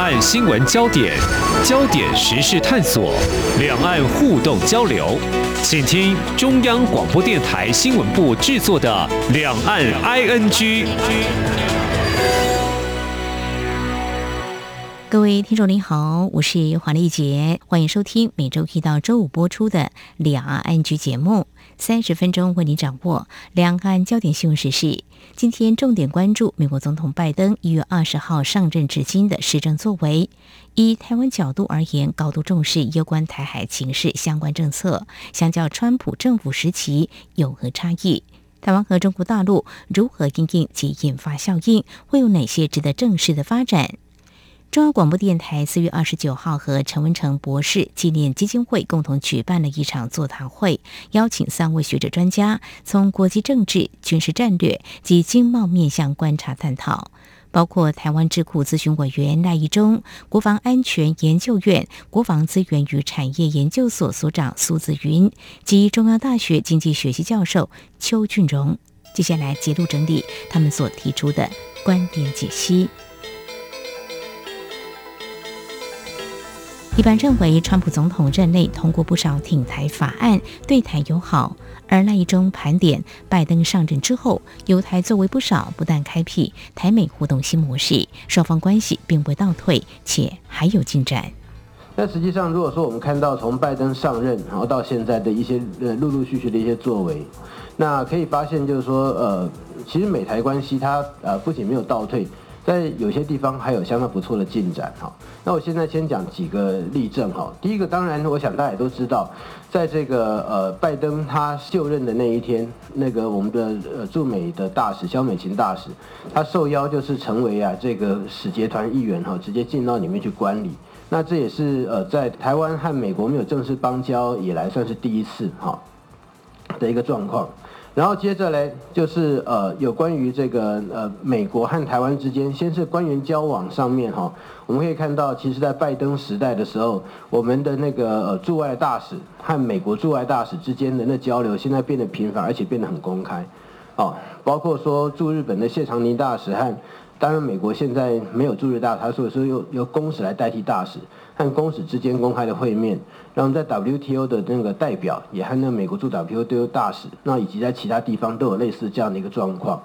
岸新闻焦点，焦点时事探索，两岸互动交流，请听中央广播电台新闻部制作的《两岸 ING》。各位听众您好，我是黄丽杰，欢迎收听每周一到周五播出的《两岸 ING》节目，三十分钟为您掌握两岸焦点新闻时事。今天重点关注美国总统拜登一月二十号上任至今的施政作为。以台湾角度而言，高度重视有关台海情势相关政策，相较川普政府时期有何差异？台湾和中国大陆如何应应及引发效应？会有哪些值得正视的发展？中央广播电台四月二十九号和陈文成博士纪念基金会共同举办了一场座谈会，邀请三位学者专家从国际政治、军事战略及经贸面向观察探讨，包括台湾智库咨询委员赖宜中、国防安全研究院国防资源与产业研究所所长苏子云及中央大学经济学系教授邱俊荣。接下来节录整理他们所提出的观点解析。一般认为，川普总统任内通过不少挺台法案，对台友好。而赖宜中盘点，拜登上任之后，友台作为不少，不但开辟台美互动新模式，双方关系并未倒退，且还有进展。那实际上，如果说我们看到从拜登上任，然后到现在的一些呃陆陆续续的一些作为，那可以发现，就是说，呃，其实美台关系它呃不仅没有倒退。在有些地方还有相当不错的进展哈。那我现在先讲几个例证哈。第一个，当然我想大家也都知道，在这个呃拜登他就任的那一天，那个我们的呃驻美的大使萧美琴大使，他受邀就是成为啊这个使节团议员哈，直接进到里面去观礼。那这也是呃在台湾和美国没有正式邦交以来算是第一次哈的一个状况。然后接着嘞，就是呃，有关于这个呃，美国和台湾之间，先是官员交往上面哈，我们可以看到，其实，在拜登时代的时候，我们的那个呃驻外大使和美国驻外大使之间的交流，现在变得频繁，而且变得很公开，哦，包括说驻日本的谢长廷大使和，当然美国现在没有驻日大使，他所以说由由公使来代替大使。和公使之间公开的会面，然后在 WTO 的那个代表也和那美国驻 WTO 大使，那以及在其他地方都有类似这样的一个状况。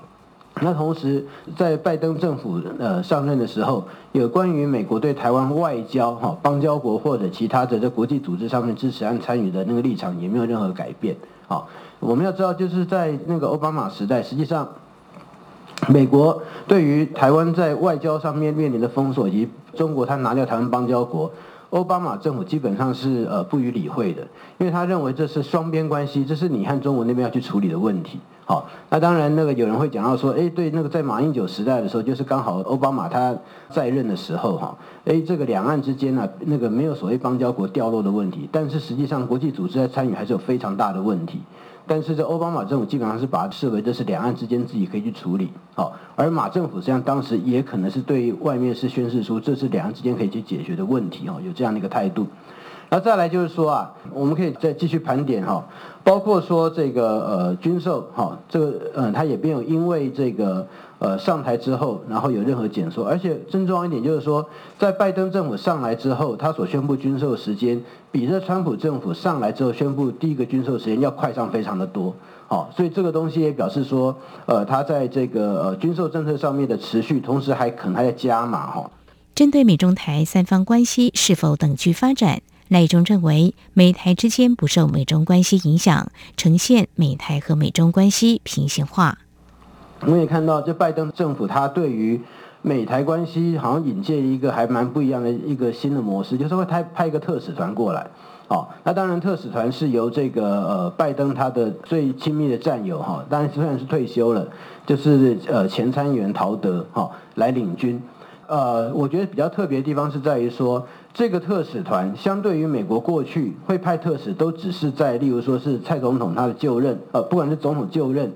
那同时，在拜登政府呃上任的时候，有关于美国对台湾外交哈邦交国或者其他的在国际组织上面支持和参与的那个立场也没有任何改变。好，我们要知道，就是在那个奥巴马时代，实际上美国对于台湾在外交上面面临的封锁以及中国他拿掉台湾邦交国，奥巴马政府基本上是呃不予理会的，因为他认为这是双边关系，这是你和中国那边要去处理的问题。好，那当然那个有人会讲到说，哎，对，那个在马英九时代的时候，就是刚好奥巴马他在任的时候哈，哎，这个两岸之间呢，那个没有所谓邦交国掉落的问题，但是实际上国际组织在参与还是有非常大的问题。但是这奥巴马政府基本上是把它视为这是两岸之间自己可以去处理，好，而马政府实际上当时也可能是对外面是宣示出这是两岸之间可以去解决的问题，哈，有这样的一个态度。那再来就是说啊，我们可以再继续盘点哈，包括说这个呃军售哈，这个嗯，它也没有因为这个。呃，上台之后，然后有任何减缩，而且更重要一点就是说，在拜登政府上来之后，他所宣布军售时间，比这川普政府上来之后宣布第一个军售时间要快上非常的多。好，所以这个东西也表示说，呃，他在这个呃军售政策上面的持续，同时还可能还在加码哈。针对美中台三方关系是否等距发展，赖中认为，美台之间不受美中关系影响，呈现美台和美中关系平行化。我们也看到，这拜登政府他对于美台关系好像引介一个还蛮不一样的一个新的模式，就是会派派一个特使团过来。哦，那当然特使团是由这个呃拜登他的最亲密的战友哈，当然虽然是退休了，就是呃前参议员陶德哈来领军。呃，我觉得比较特别的地方是在于说，这个特使团相对于美国过去会派特使都只是在例如说是蔡总统他的就任，呃，不管是总统就任。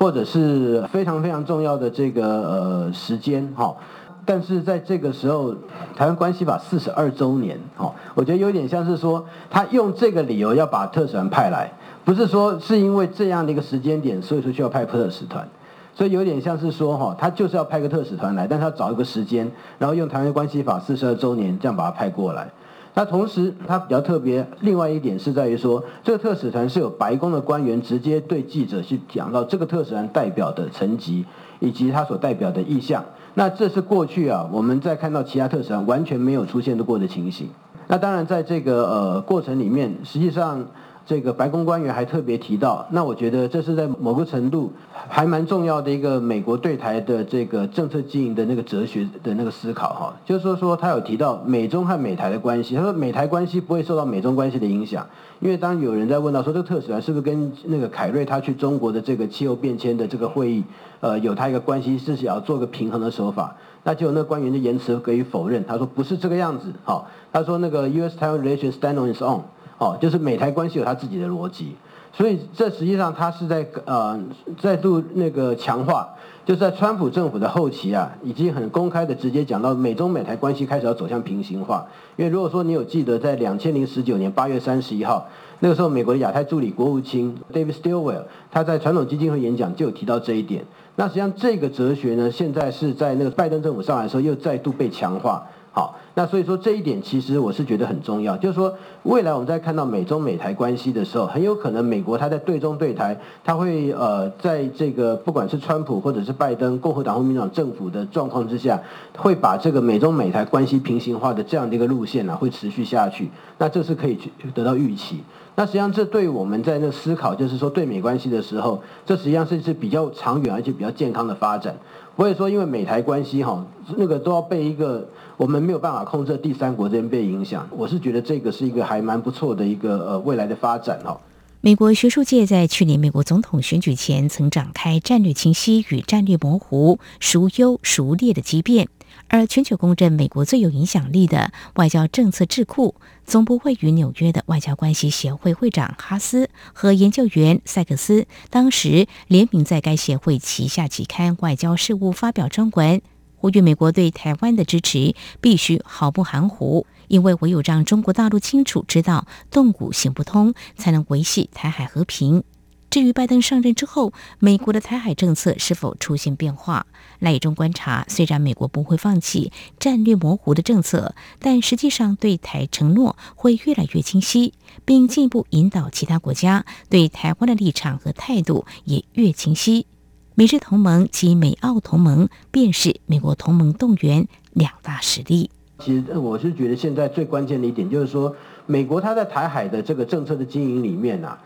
或者是非常非常重要的这个呃时间哈，但是在这个时候，台湾关系法四十二周年哈，我觉得有点像是说他用这个理由要把特使团派来，不是说是因为这样的一个时间点，所以说需要派特使团。所以有点像是说哈，他就是要派个特使团来，但他找一个时间，然后用台湾关系法四十二周年这样把他派过来。那同时，它比较特别，另外一点是在于说，这个特使团是有白宫的官员直接对记者去讲到这个特使团代表的层级以及他所代表的意向。那这是过去啊，我们在看到其他特使团完全没有出现过的情形。那当然，在这个呃过程里面，实际上。这个白宫官员还特别提到，那我觉得这是在某个程度还蛮重要的一个美国对台的这个政策经营的那个哲学的那个思考哈，就是说说他有提到美中和美台的关系，他说美台关系不会受到美中关系的影响，因为当有人在问到说这个特使团是不是跟那个凯瑞他去中国的这个气候变迁的这个会议，呃，有他一个关系，是想要做个平衡的手法，那就有那官员就言辞给予否认，他说不是这个样子，好，他说那个 U.S.-Taiwan relations stand on its own。哦，就是美台关系有它自己的逻辑，所以这实际上它是在呃再度那个强化，就是在川普政府的后期啊，已经很公开的直接讲到美中美台关系开始要走向平行化。因为如果说你有记得在两千零十九年八月三十一号那个时候，美国的亚太助理国务卿 David Stilwell 他在传统基金会演讲就有提到这一点。那实际上这个哲学呢，现在是在那个拜登政府上来的时候又再度被强化。好，那所以说这一点其实我是觉得很重要，就是说未来我们在看到美中美台关系的时候，很有可能美国它在对中对台，它会呃在这个不管是川普或者是拜登共和党或民主党政府的状况之下，会把这个美中美台关系平行化的这样的一个路线呢、啊，会持续下去。那这是可以去得到预期。那实际上这对我们在那思考，就是说对美关系的时候，这实际上是是比较长远而且比较健康的发展。不会说因为美台关系哈，那个都要被一个。我们没有办法控制第三国这边被影响，我是觉得这个是一个还蛮不错的一个呃未来的发展哦。美国学术界在去年美国总统选举前曾展开战略清晰与战略模糊、孰优孰劣的激辩，而全球公认美国最有影响力的外交政策智库，总部位于纽约的外交关系协会会长哈斯和研究员塞克斯，当时联名在该协会旗下期刊《外交事务》发表专文。呼吁美国对台湾的支持必须毫不含糊，因为唯有让中国大陆清楚知道动武行不通，才能维系台海和平。至于拜登上任之后，美国的台海政策是否出现变化，赖以中观察。虽然美国不会放弃战略模糊的政策，但实际上对台承诺会越来越清晰，并进一步引导其他国家对台湾的立场和态度也越清晰。美日同盟及美澳同盟，便是美国同盟动员两大实力。其实我是觉得现在最关键的一点就是说，美国它在台海的这个政策的经营里面啊，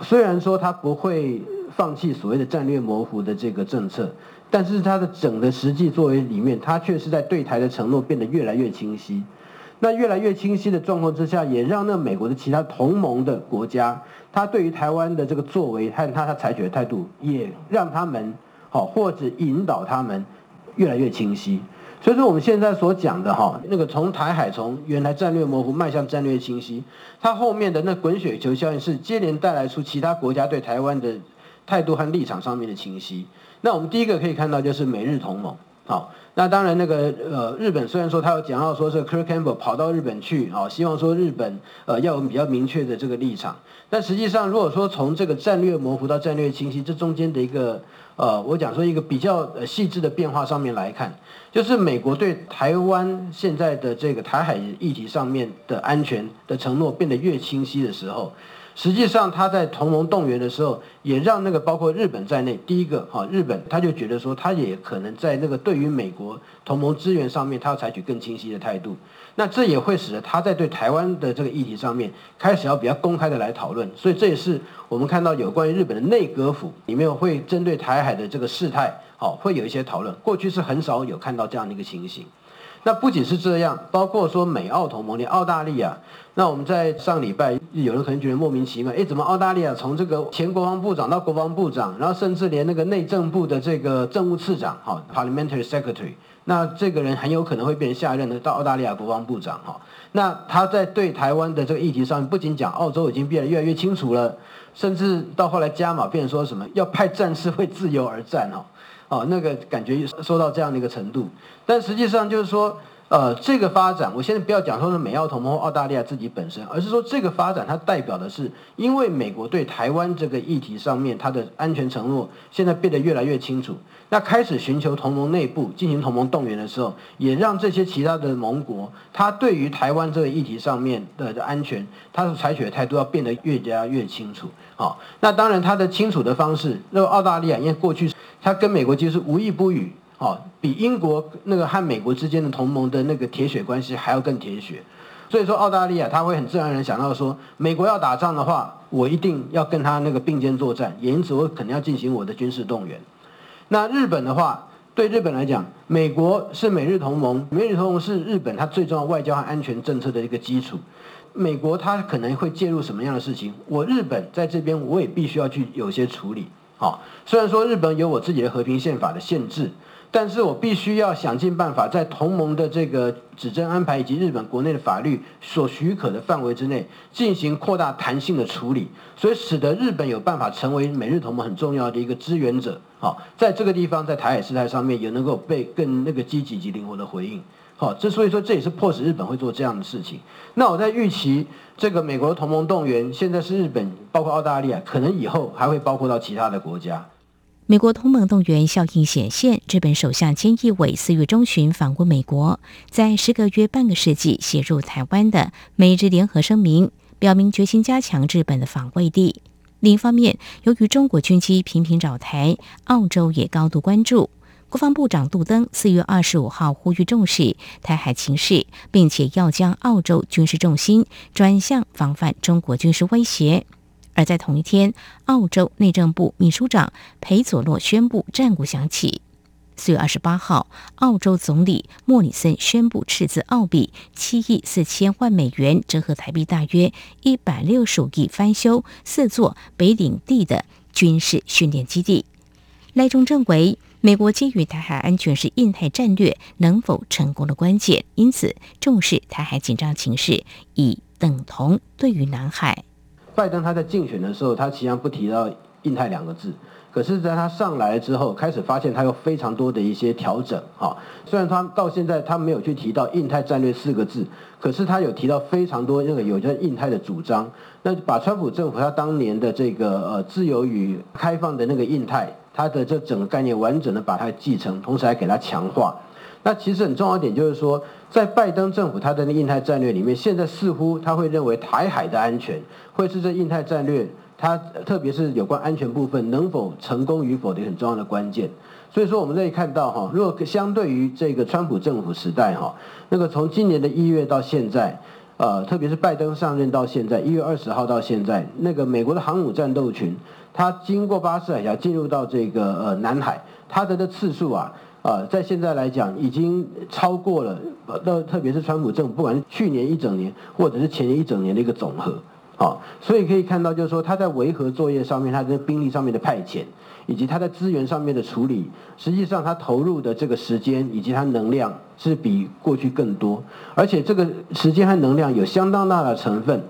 虽然说它不会放弃所谓的战略模糊的这个政策，但是它的整个实际作为里面，它却是在对台的承诺变得越来越清晰。那越来越清晰的状况之下，也让那美国的其他同盟的国家，他对于台湾的这个作为和他他采取的态度，也让他们好或者引导他们越来越清晰。所以说我们现在所讲的哈，那个从台海从原来战略模糊迈向战略清晰，它后面的那滚雪球效应是接连带来出其他国家对台湾的态度和立场上面的清晰。那我们第一个可以看到就是美日同盟，好。那当然，那个呃，日本虽然说他有讲到说是 Kirk Campbell 跑到日本去啊，希望说日本呃要有比较明确的这个立场，但实际上如果说从这个战略模糊到战略清晰，这中间的一个呃，我讲说一个比较呃细致的变化上面来看，就是美国对台湾现在的这个台海议题上面的安全的承诺变得越清晰的时候。实际上，他在同盟动员的时候，也让那个包括日本在内，第一个哈，日本他就觉得说，他也可能在那个对于美国同盟资源上面，他要采取更清晰的态度。那这也会使得他在对台湾的这个议题上面，开始要比较公开的来讨论。所以这也是我们看到有关于日本的内阁府里面会针对台海的这个事态，好，会有一些讨论。过去是很少有看到这样的一个情形。那不仅是这样，包括说美澳同盟，连澳大利亚，那我们在上礼拜，有人可能觉得莫名其妙，诶，怎么澳大利亚从这个前国防部长到国防部长，然后甚至连那个内政部的这个政务次长，哈，Parliamentary Secretary，那这个人很有可能会变成下任的到澳大利亚国防部长，哈，那他在对台湾的这个议题上，不仅讲澳洲已经变得越来越清楚了，甚至到后来加码变成说什么要派战士 为自由而战，哈。哦，那个感觉说到这样的一个程度，但实际上就是说，呃，这个发展，我现在不要讲说是美澳同盟或澳大利亚自己本身，而是说这个发展它代表的是，因为美国对台湾这个议题上面它的安全承诺现在变得越来越清楚，那开始寻求同盟内部进行同盟动员的时候，也让这些其他的盟国，它对于台湾这个议题上面的安全，它是采取的态度要变得越加越清楚。好，那当然它的清楚的方式，那个澳大利亚因为过去它跟美国其实是无意不语。哦，比英国那个和美国之间的同盟的那个铁血关系还要更铁血，所以说澳大利亚他会很自然而然想到说，美国要打仗的话，我一定要跟他那个并肩作战，也因此我肯定要进行我的军事动员。那日本的话，对日本来讲，美国是美日同盟，美日同盟是日本它最重要外交和安全政策的一个基础。美国它可能会介入什么样的事情，我日本在这边我也必须要去有些处理。好，虽然说日本有我自己的和平宪法的限制。但是我必须要想尽办法，在同盟的这个指针安排以及日本国内的法律所许可的范围之内，进行扩大弹性的处理，所以使得日本有办法成为美日同盟很重要的一个支援者。好，在这个地方，在台海事态上面也能够被更那个积极及灵活的回应。好，这所以说这也是迫使日本会做这样的事情。那我在预期这个美国同盟动员，现在是日本，包括澳大利亚，可能以后还会包括到其他的国家。美国同盟动员效应显现，日本首相菅义伟四月中旬访问美国，在时隔约半个世纪写入台湾的美日联合声明，表明决心加强日本的防卫力。另一方面，由于中国军机频频扰台，澳洲也高度关注。国防部长杜登四月二十五号呼吁重视台海情势，并且要将澳洲军事重心转向防范中国军事威胁。而在同一天，澳洲内政部秘书长裴佐洛宣布战鼓响起。四月二十八号，澳洲总理莫里森宣布斥资澳币七亿四千万美元，折合台币大约一百六十五亿，翻修四座北领地的军事训练基地。赖中认为，美国基于台海安全是印太战略能否成功的关键，因此重视台海紧张情势，以等同对于南海。拜登他在竞选的时候，他其实不提到印太两个字，可是，在他上来之后，开始发现他有非常多的一些调整。哈，虽然他到现在他没有去提到印太战略四个字，可是他有提到非常多那个有关印太的主张。那把川普政府他当年的这个呃自由与开放的那个印太，他的这整个概念完整的把它继承，同时还给它强化。那其实很重要一点就是说，在拜登政府他的那印太战略里面，现在似乎他会认为台海的安全会是这印太战略，它特别是有关安全部分能否成功与否的很重要的关键。所以说，我们可以看到哈，如果相对于这个川普政府时代哈，那个从今年的一月到现在，呃，特别是拜登上任到现在一月二十号到现在，那个美国的航母战斗群，它经过巴士海峡进入到这个呃南海，它的的次数啊。啊，在现在来讲，已经超过了，那特别是川普政府，不管是去年一整年，或者是前年一整年的一个总和，啊，所以可以看到，就是说他在维和作业上面，他在兵力上面的派遣，以及他在资源上面的处理，实际上他投入的这个时间以及他能量是比过去更多，而且这个时间和能量有相当大的成分，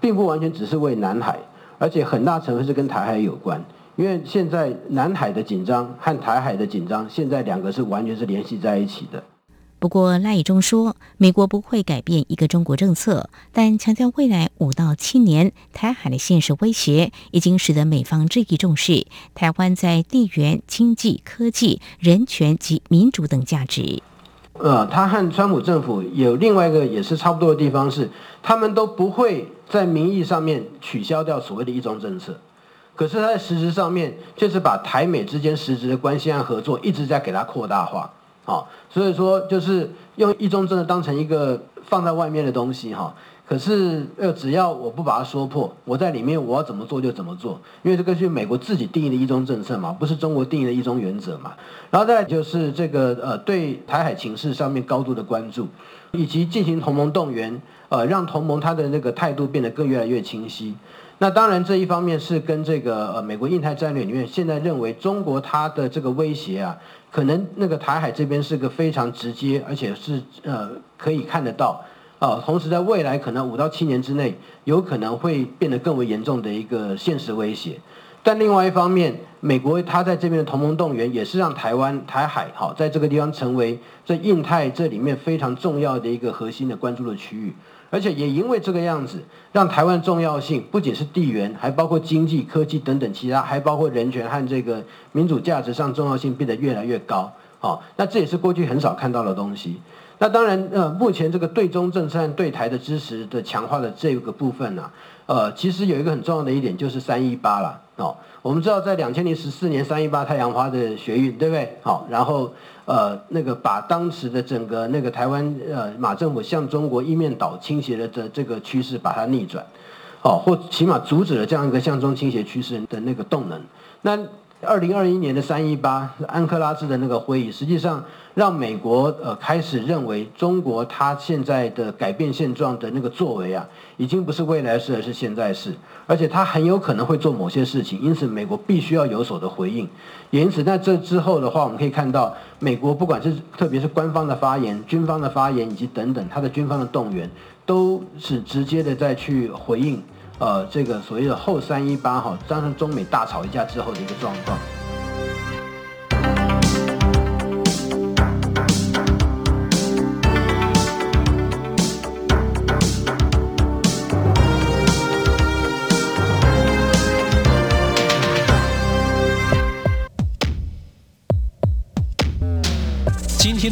并不完全只是为南海，而且很大成分是跟台海有关。因为现在南海的紧张和台海的紧张，现在两个是完全是联系在一起的。不过赖以中说，美国不会改变一个中国政策，但强调未来五到七年台海的现实威胁已经使得美方日益重视台湾在地缘、经济、科技、人权及民主等价值。呃，他和川普政府有另外一个也是差不多的地方是，他们都不会在名义上面取消掉所谓的一中政策。可是他在实质上面，就是把台美之间实质的关系和合作一直在给它扩大化，好，所以说就是用一中政策当成一个放在外面的东西哈。可是呃，只要我不把它说破，我在里面我要怎么做就怎么做，因为这个是美国自己定义的一中政策嘛，不是中国定义的一中原则嘛。然后再就是这个呃，对台海情势上面高度的关注，以及进行同盟动员，呃，让同盟他的那个态度变得更越来越清晰。那当然，这一方面是跟这个呃美国印太战略里面现在认为中国它的这个威胁啊，可能那个台海这边是个非常直接，而且是呃可以看得到啊，同时在未来可能五到七年之内，有可能会变得更为严重的一个现实威胁。但另外一方面，美国他在这边的同盟动员，也是让台湾台海好在这个地方成为这印太这里面非常重要的一个核心的关注的区域。而且也因为这个样子，让台湾重要性不仅是地缘，还包括经济、科技等等其他，还包括人权和这个民主价值上重要性变得越来越高。好，那这也是过去很少看到的东西。那当然，呃，目前这个对中政策对台的支持的强化的这个部分呢、呃，其实有一个很重要的一点就是三一八了。哦，我们知道在两千零十四年三一八太阳花的学运，对不对？好，然后呃，那个把当时的整个那个台湾呃马政府向中国一面倒倾斜的这这个趋势把它逆转，好，或起码阻止了这样一个向中倾斜趋势的那个动能。那二零二一年的三一八安克拉治的那个会议，实际上让美国呃开始认为中国它现在的改变现状的那个作为啊，已经不是未来式，而是现在式，而且它很有可能会做某些事情，因此美国必须要有所的回应。也因此，在这之后的话，我们可以看到，美国不管是特别是官方的发言、军方的发言以及等等，它的军方的动员，都是直接的在去回应。呃，这个所谓的后三一八哈，当时中美大吵一架之后的一个状况。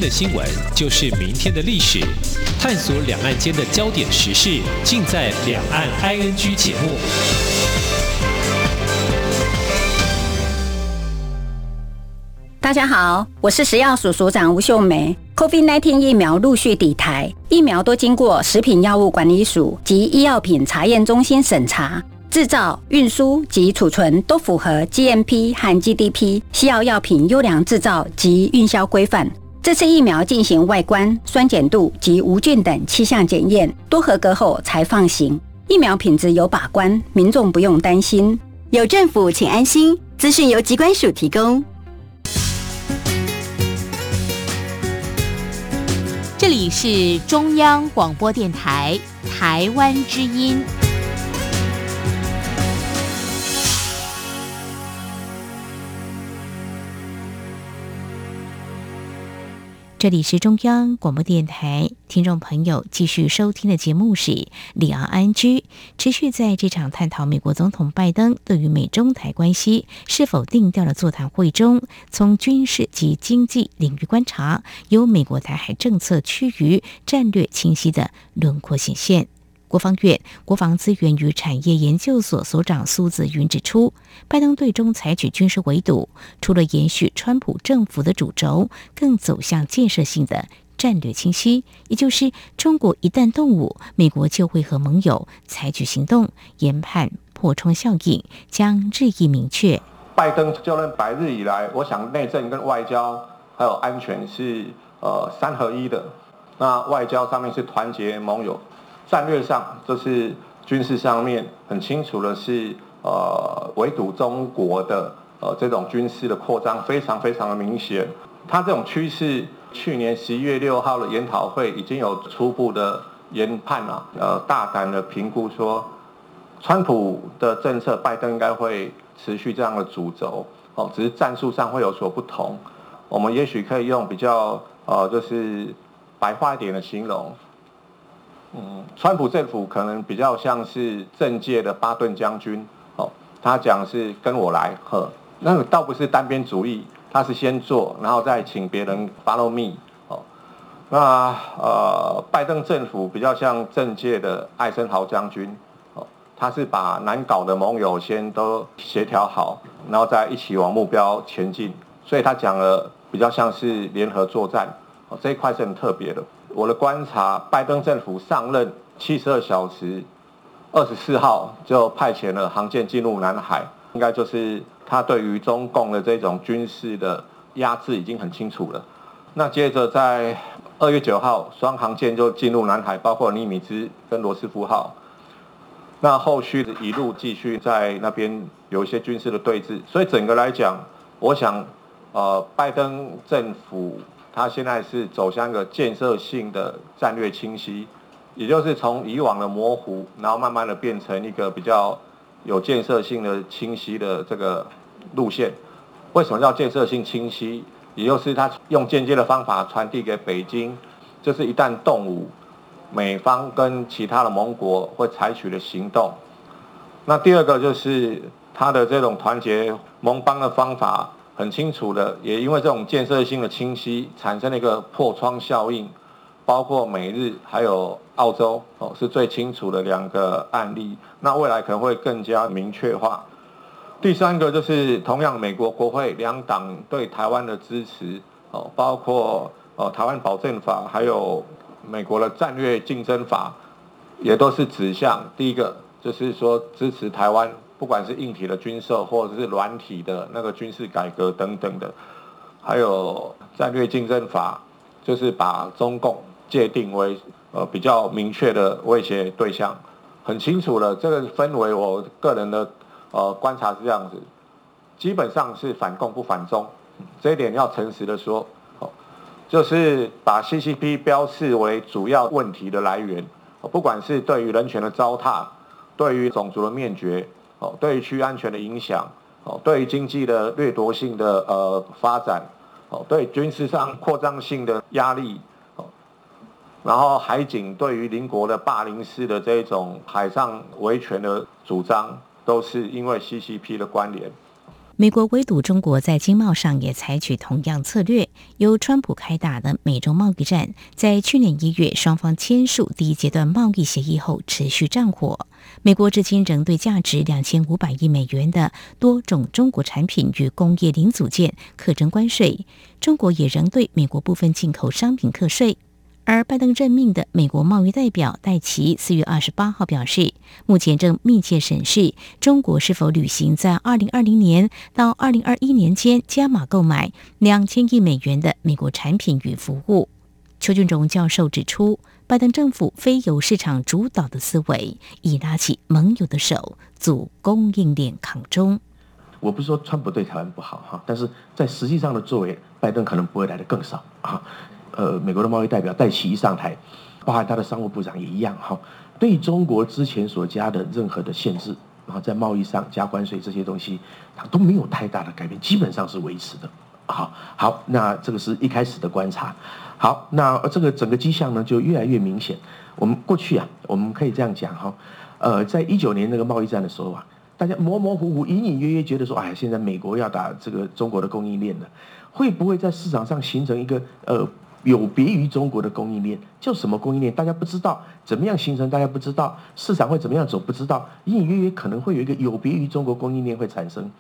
的新闻就是明天的历史。探索两岸间的焦点时事，尽在《两岸 ING》节目。大家好，我是食药署署长吴秀梅。COVID-19 疫苗陆续抵台，疫苗都经过食品药物管理署及医药品查验中心审查，制造、运输及储存都符合 GMP 和 GDP 西药药品优良制造及运销规范。这次疫苗进行外观、酸碱度及无菌等七项检验，都合格后才放行。疫苗品质有把关，民众不用担心。有政府，请安心。资讯由疾管署提供。这里是中央广播电台台湾之音。这里是中央广播电台，听众朋友继续收听的节目是《里昂安居》，持续在这场探讨美国总统拜登对于美中台关系是否定调的座谈会中，从军事及经济领域观察，由美国台海政策趋于战略清晰的轮廓显现。国防院国防资源与产业研究所所长苏子云指出，拜登对中采取军事围堵，除了延续川普政府的主轴，更走向建设性的战略清晰，也就是中国一旦动武，美国就会和盟友采取行动，研判破窗效应将日益明确。拜登就任百日以来，我想内政跟外交还有安全是呃三合一的，那外交上面是团结盟友。战略上就是军事上面很清楚的是，呃，围堵中国的呃这种军事的扩张非常非常的明显。它这种趋势，去年十一月六号的研讨会已经有初步的研判了，呃，大胆的评估说，川普的政策，拜登应该会持续这样的主轴，哦，只是战术上会有所不同。我们也许可以用比较呃，就是白话一点的形容。嗯，川普政府可能比较像是政界的巴顿将军，哦，他讲是跟我来，呵，那倒不是单边主义，他是先做，然后再请别人 follow me，哦，那呃，拜登政府比较像政界的艾森豪将军，哦，他是把难搞的盟友先都协调好，然后再一起往目标前进，所以他讲了比较像是联合作战，哦，这一块是很特别的。我的观察，拜登政府上任七十二小时，二十四号就派遣了航舰进入南海，应该就是他对于中共的这种军事的压制已经很清楚了。那接着在二月九号，双航舰就进入南海，包括尼米兹跟罗斯福号。那后续一路继续在那边有一些军事的对峙，所以整个来讲，我想，呃，拜登政府。他现在是走向一个建设性的战略清晰，也就是从以往的模糊，然后慢慢的变成一个比较有建设性的清晰的这个路线。为什么叫建设性清晰？也就是他用间接的方法传递给北京，就是一旦动武，美方跟其他的盟国会采取的行动。那第二个就是他的这种团结盟邦的方法很清楚的，也因为这种建设性的清晰，产生了一个破窗效应，包括美日还有澳洲哦，是最清楚的两个案例。那未来可能会更加明确化。第三个就是同样，美国国会两党对台湾的支持哦，包括哦台湾保证法，还有美国的战略竞争法，也都是指向第一个，就是说支持台湾，不管是硬体的军售或者是软体的那个军事改革等等的，还有战略竞争法，就是把中共界定为呃比较明确的威胁对象，很清楚了。这个分为，我个人的。呃，观察是这样子，基本上是反共不反中，这一点要诚实的说，哦，就是把 CCP 标示为主要问题的来源，不管是对于人权的糟蹋，对于种族的灭绝，哦，对于区域安全的影响，哦，对于经济的掠夺性的呃发展，哦，对军事上扩张性的压力，哦，然后海警对于邻国的霸凌式的这种海上维权的主张。都是因为 CCP 的关联。美国围堵中国在经贸上也采取同样策略。由川普开打的美中贸易战，在去年一月双方签署第一阶段贸易协议后持续战火。美国至今仍对价值两千五百亿美元的多种中国产品与工业零组件课征关税，中国也仍对美国部分进口商品课税。而拜登任命的美国贸易代表戴奇四月二十八号表示，目前正密切审视中国是否履行在二零二零年到二零二一年间加码购买两千亿美元的美国产品与服务。邱俊荣教授指出，拜登政府非由市场主导的思维，已拉起盟友的手，组供应链抗中。我不是说川普对台湾不好哈，但是在实际上的作为，拜登可能不会来的更少啊。呃，美国的贸易代表戴奇一上台，包含他的商务部长也一样哈，对中国之前所加的任何的限制，然后在贸易上加关税这些东西，它都没有太大的改变，基本上是维持的。好，好，那这个是一开始的观察。好，那这个整个迹象呢就越来越明显。我们过去啊，我们可以这样讲哈，呃，在一九年那个贸易战的时候啊，大家模模糊糊、隐隐约约觉得说，哎，现在美国要打这个中国的供应链了，会不会在市场上形成一个呃？有别于中国的供应链，叫什么供应链？大家不知道怎么样形成，大家不知道市场会怎么样走，不知道隐隐约约可能会有一个有别于中国供应链会产生。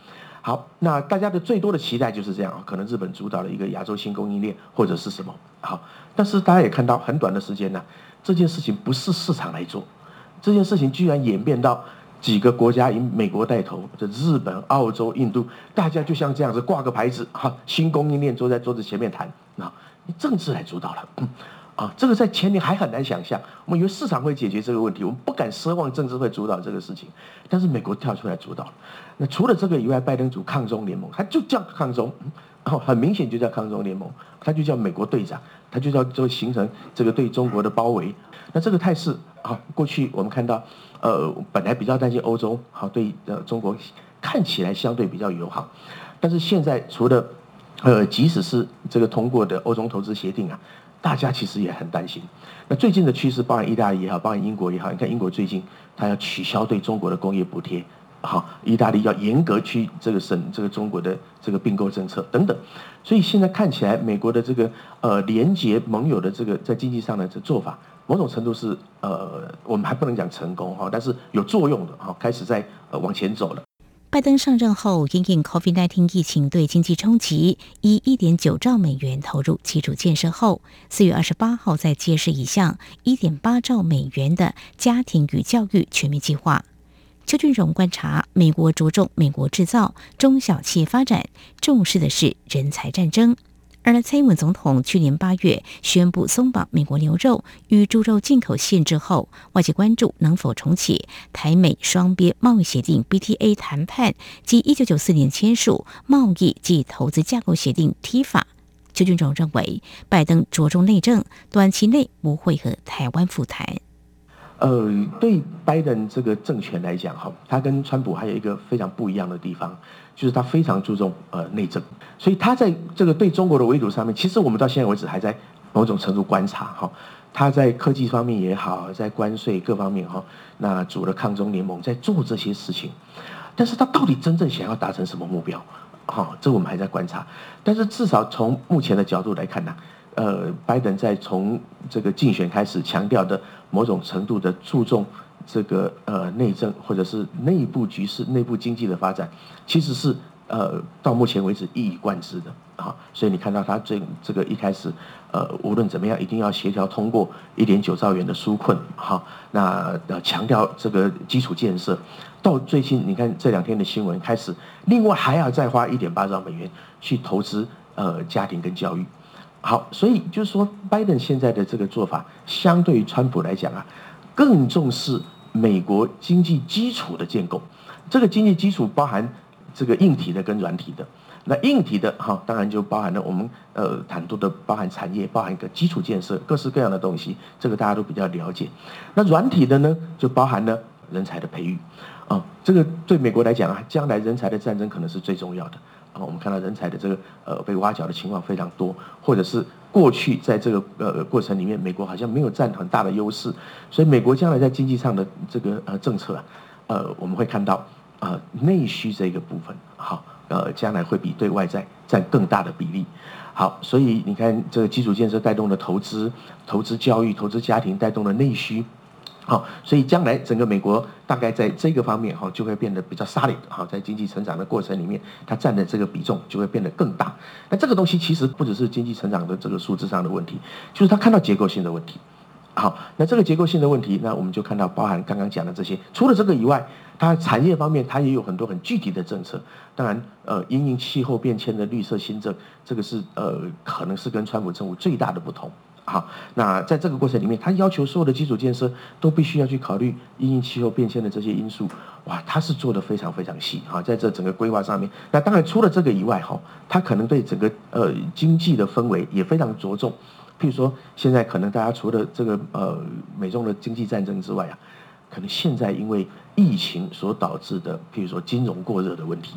好，那大家的最多的期待就是这样，可能日本主导了一个亚洲新供应链或者是什么。好，但是大家也看到很短的时间呢，这件事情不是市场来做，这件事情居然演变到几个国家以美国带头，这日本、澳洲、印度，大家就像这样子挂个牌子，哈，新供应链坐在桌子前面谈啊。政治来主导了，嗯，啊，这个在前年还很难想象。我们以为市场会解决这个问题，我们不敢奢望政治会主导这个事情。但是美国跳出来主导了。那除了这个以外，拜登组抗中联盟，他就叫抗中，然后很明显就叫抗中联盟，他就叫美国队长，他就叫就形成这个对中国的包围。那这个态势啊，过去我们看到，呃，本来比较担心欧洲，好对呃中国看起来相对比较友好，但是现在除了呃，即使是这个通过的欧中投资协定啊，大家其实也很担心。那最近的趋势，包含意大利也好，包含英国也好，你看英国最近它要取消对中国的工业补贴，好，意大利要严格去这个审这个中国的这个并购政策等等。所以现在看起来，美国的这个呃连结盟友的这个在经济上的这做法，某种程度是呃我们还不能讲成功哈，但是有作用的哈，开始在呃往前走了。拜登上任后，因应 COVID-19 疫情对经济冲击，以一点九兆美元投入基础建设后，四月二十八号再揭示一项一点八兆美元的家庭与教育全面计划。邱俊荣观察，美国着重美国制造、中小企业发展，重视的是人才战争。而蔡英文总统去年八月宣布松绑美国牛肉与猪肉进口限制后，外界关注能否重启台美双边贸易协定 BTA 谈判及一九九四年签署贸易及投资架构协定 t 法。邱俊荣认为，拜登着重内政，短期内不会和台湾复谈。呃，对拜登这个政权来讲，哈，他跟川普还有一个非常不一样的地方，就是他非常注重呃内政，所以他在这个对中国的围堵上面，其实我们到现在为止还在某种程度观察，哈，他在科技方面也好，在关税各方面，哈，那组了抗中联盟在做这些事情，但是他到底真正想要达成什么目标，哈，这我们还在观察，但是至少从目前的角度来看呢。呃，拜登在从这个竞选开始强调的某种程度的注重这个呃内政或者是内部局势、内部经济的发展，其实是呃到目前为止一以贯之的啊。所以你看到他这这个一开始呃无论怎么样，一定要协调通过一点九兆元的纾困，好，那呃强调这个基础建设，到最近你看这两天的新闻开始，另外还要再花一点八兆美元去投资呃家庭跟教育。好，所以就是说，拜登现在的这个做法，相对于川普来讲啊，更重视美国经济基础的建构。这个经济基础包含这个硬体的跟软体的。那硬体的哈，当然就包含了我们呃谈多的，包含产业，包含一个基础建设，各式各样的东西，这个大家都比较了解。那软体的呢，就包含了人才的培育啊，这个对美国来讲啊，将来人才的战争可能是最重要的。啊，我们看到人才的这个呃被挖角的情况非常多，或者是过去在这个呃过程里面，美国好像没有占很大的优势，所以美国将来在经济上的这个呃政策啊，呃我们会看到呃内需这个部分，好，呃将来会比对外在占更大的比例。好，所以你看这个基础建设带动了投资、投资教育、投资家庭带动了内需。好，所以将来整个美国大概在这个方面哈，就会变得比较 solid 哈，在经济成长的过程里面，它占的这个比重就会变得更大。那这个东西其实不只是经济成长的这个数字上的问题，就是他看到结构性的问题。好，那这个结构性的问题，那我们就看到包含刚刚讲的这些。除了这个以外，它产业方面它也有很多很具体的政策。当然，呃，因应气候变迁的绿色新政，这个是呃，可能是跟川普政府最大的不同。好，那在这个过程里面，他要求所有的基础建设都必须要去考虑因应气候变迁的这些因素。哇，他是做得非常非常细哈，在这整个规划上面。那当然除了这个以外哈，他可能对整个呃经济的氛围也非常着重。譬如说，现在可能大家除了这个呃美中的经济战争之外啊，可能现在因为疫情所导致的，譬如说金融过热的问题，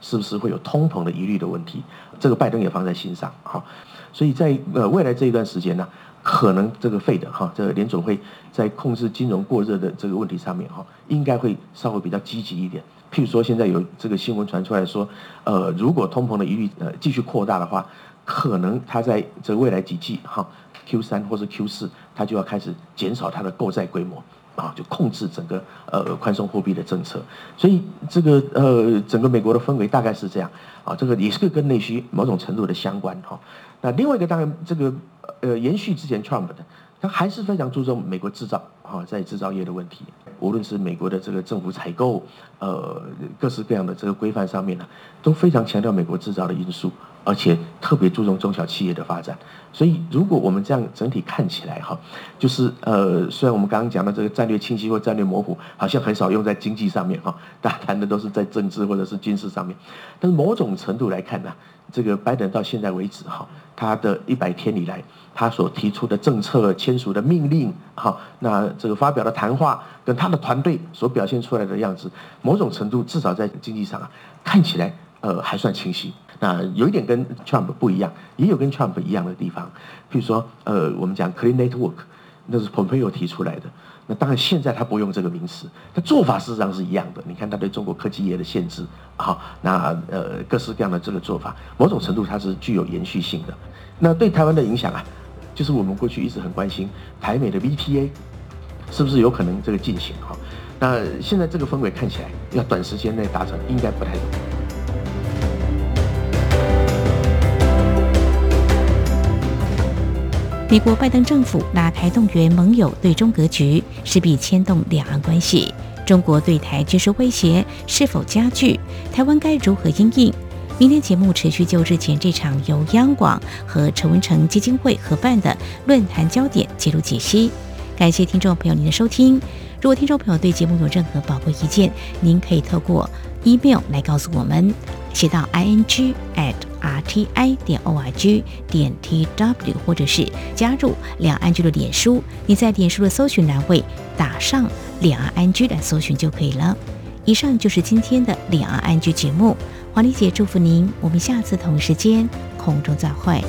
是不是会有通膨的疑虑的问题？这个拜登也放在心上哈。所以在呃未来这一段时间呢，可能这个 Fed 哈，这个联准会在控制金融过热的这个问题上面哈，应该会稍微比较积极一点。譬如说，现在有这个新闻传出来说，呃，如果通膨的疑虑呃继续扩大的话，可能它在这未来几季哈 Q 三或是 Q 四，它就要开始减少它的购债规模。啊，就控制整个呃宽松货币的政策，所以这个呃整个美国的氛围大概是这样啊，这个也是跟内需某种程度的相关哈。那另外一个当然这个呃延续之前 Trump 的，他还是非常注重美国制造啊，在制造业的问题，无论是美国的这个政府采购，呃各式各样的这个规范上面呢，都非常强调美国制造的因素。而且特别注重中小企业的发展，所以如果我们这样整体看起来哈，就是呃，虽然我们刚刚讲的这个战略清晰或战略模糊，好像很少用在经济上面哈，大家谈的都是在政治或者是军事上面，但是某种程度来看呢，这个拜登到现在为止哈，他的一百天以来，他所提出的政策、签署的命令哈，那这个发表的谈话跟他的团队所表现出来的样子，某种程度至少在经济上啊，看起来呃还算清晰。那有一点跟 Trump 不一样，也有跟 Trump 一样的地方。譬如说，呃，我们讲 Clean Network，那是 Pompeo 提出来的。那当然现在他不用这个名词，他做法事实上是一样的。你看他对中国科技业的限制，好，那呃各式各样的这个做法，某种程度它是具有延续性的。那对台湾的影响啊，就是我们过去一直很关心台美的 VTA 是不是有可能这个进行哈。那现在这个氛围看起来，要短时间内达成应该不太容易。美国拜登政府拉开动员盟友对中格局，势必牵动两岸关系。中国对台军事威胁是否加剧？台湾该如何应应？明天节目持续就日前这场由央广和陈文成基金会合办的论坛焦点揭露解析。感谢听众朋友您的收听。如果听众朋友对节目有任何宝贵意见，您可以透过 email 来告诉我们。写到 i n g at r t i 点 o r g 点 t w，或者是加入两岸 ING 的脸书。你在脸书的搜寻栏位打上两岸 ING 来搜寻就可以了。以上就是今天的两岸 ING 节目，黄丽姐祝福您，我们下次同一时间空中再会。